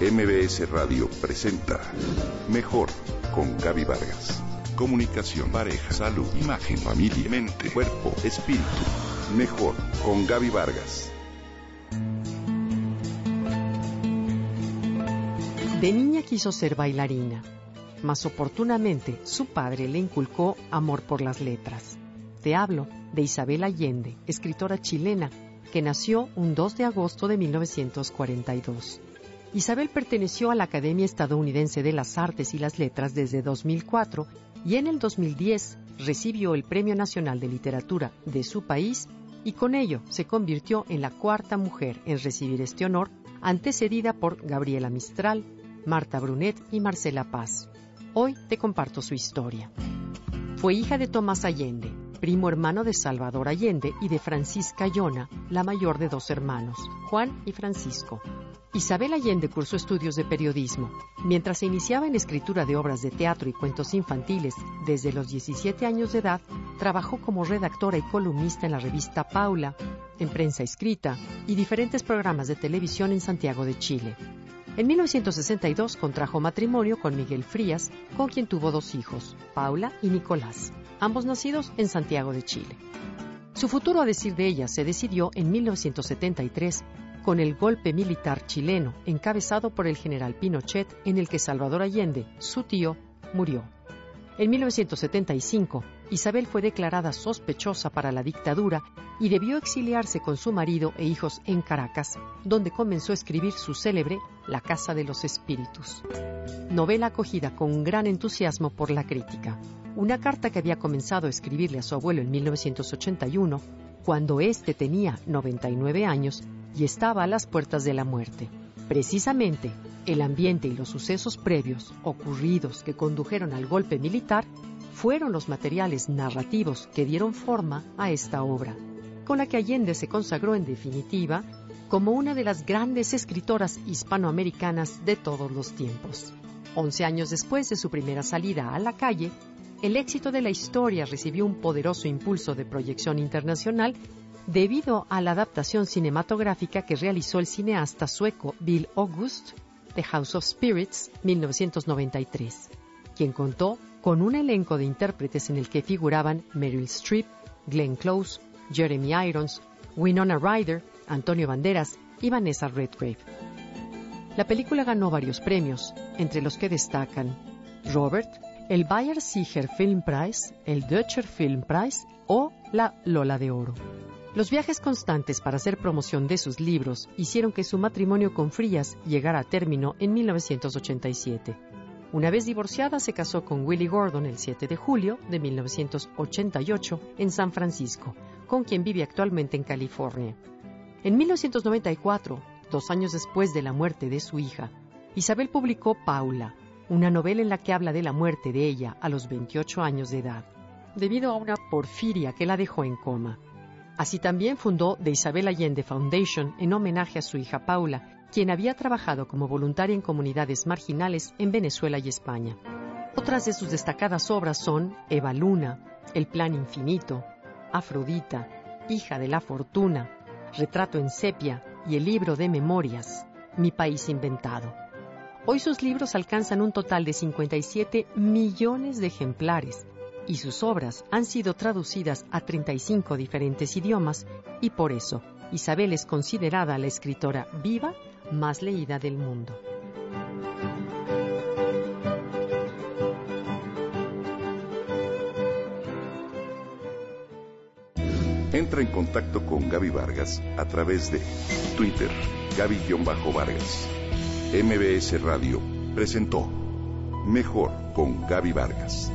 MBS Radio presenta Mejor con Gaby Vargas. Comunicación, pareja, salud, imagen, familia, mente, cuerpo, espíritu. Mejor con Gaby Vargas. De niña quiso ser bailarina, mas oportunamente su padre le inculcó amor por las letras. Te hablo de Isabel Allende, escritora chilena, que nació un 2 de agosto de 1942. Isabel perteneció a la Academia Estadounidense de las Artes y las Letras desde 2004 y en el 2010 recibió el Premio Nacional de Literatura de su país y con ello se convirtió en la cuarta mujer en recibir este honor, antecedida por Gabriela Mistral, Marta Brunet y Marcela Paz. Hoy te comparto su historia. Fue hija de Tomás Allende, primo hermano de Salvador Allende y de Francisca Yona, la mayor de dos hermanos, Juan y Francisco. Isabel Allende cursó estudios de periodismo. Mientras se iniciaba en escritura de obras de teatro y cuentos infantiles, desde los 17 años de edad, trabajó como redactora y columnista en la revista Paula, en prensa escrita y diferentes programas de televisión en Santiago de Chile. En 1962 contrajo matrimonio con Miguel Frías, con quien tuvo dos hijos, Paula y Nicolás, ambos nacidos en Santiago de Chile. Su futuro, a decir de ella, se decidió en 1973 con el golpe militar chileno encabezado por el general Pinochet en el que Salvador Allende, su tío, murió. En 1975, Isabel fue declarada sospechosa para la dictadura y debió exiliarse con su marido e hijos en Caracas, donde comenzó a escribir su célebre La Casa de los Espíritus. Novela acogida con gran entusiasmo por la crítica. Una carta que había comenzado a escribirle a su abuelo en 1981, cuando éste tenía 99 años y estaba a las puertas de la muerte. Precisamente, el ambiente y los sucesos previos ocurridos que condujeron al golpe militar fueron los materiales narrativos que dieron forma a esta obra, con la que Allende se consagró en definitiva como una de las grandes escritoras hispanoamericanas de todos los tiempos. Once años después de su primera salida a la calle, el éxito de la historia recibió un poderoso impulso de proyección internacional debido a la adaptación cinematográfica que realizó el cineasta sueco Bill August de House of Spirits 1993, quien contó con un elenco de intérpretes en el que figuraban Meryl Streep, Glenn Close, Jeremy Irons, Winona Ryder, Antonio Banderas y Vanessa Redgrave. La película ganó varios premios, entre los que destacan Robert, el Bayer Sieger Film Prize, el Deutscher Film Prize o la Lola de Oro. Los viajes constantes para hacer promoción de sus libros hicieron que su matrimonio con Frías llegara a término en 1987. Una vez divorciada, se casó con Willie Gordon el 7 de julio de 1988 en San Francisco, con quien vive actualmente en California. En 1994, dos años después de la muerte de su hija, Isabel publicó Paula, una novela en la que habla de la muerte de ella a los 28 años de edad, debido a una porfiria que la dejó en coma. Así también fundó The Isabel Allende Foundation en homenaje a su hija Paula, quien había trabajado como voluntaria en comunidades marginales en Venezuela y España. Otras de sus destacadas obras son Eva Luna, El Plan Infinito, Afrodita, Hija de la Fortuna, Retrato en Sepia y el libro de memorias, Mi País Inventado. Hoy sus libros alcanzan un total de 57 millones de ejemplares y sus obras han sido traducidas a 35 diferentes idiomas y por eso Isabel es considerada la escritora viva más leída del mundo. Entra en contacto con Gaby Vargas a través de Twitter, Gaby-Vargas. MBS Radio presentó Mejor con Gaby Vargas.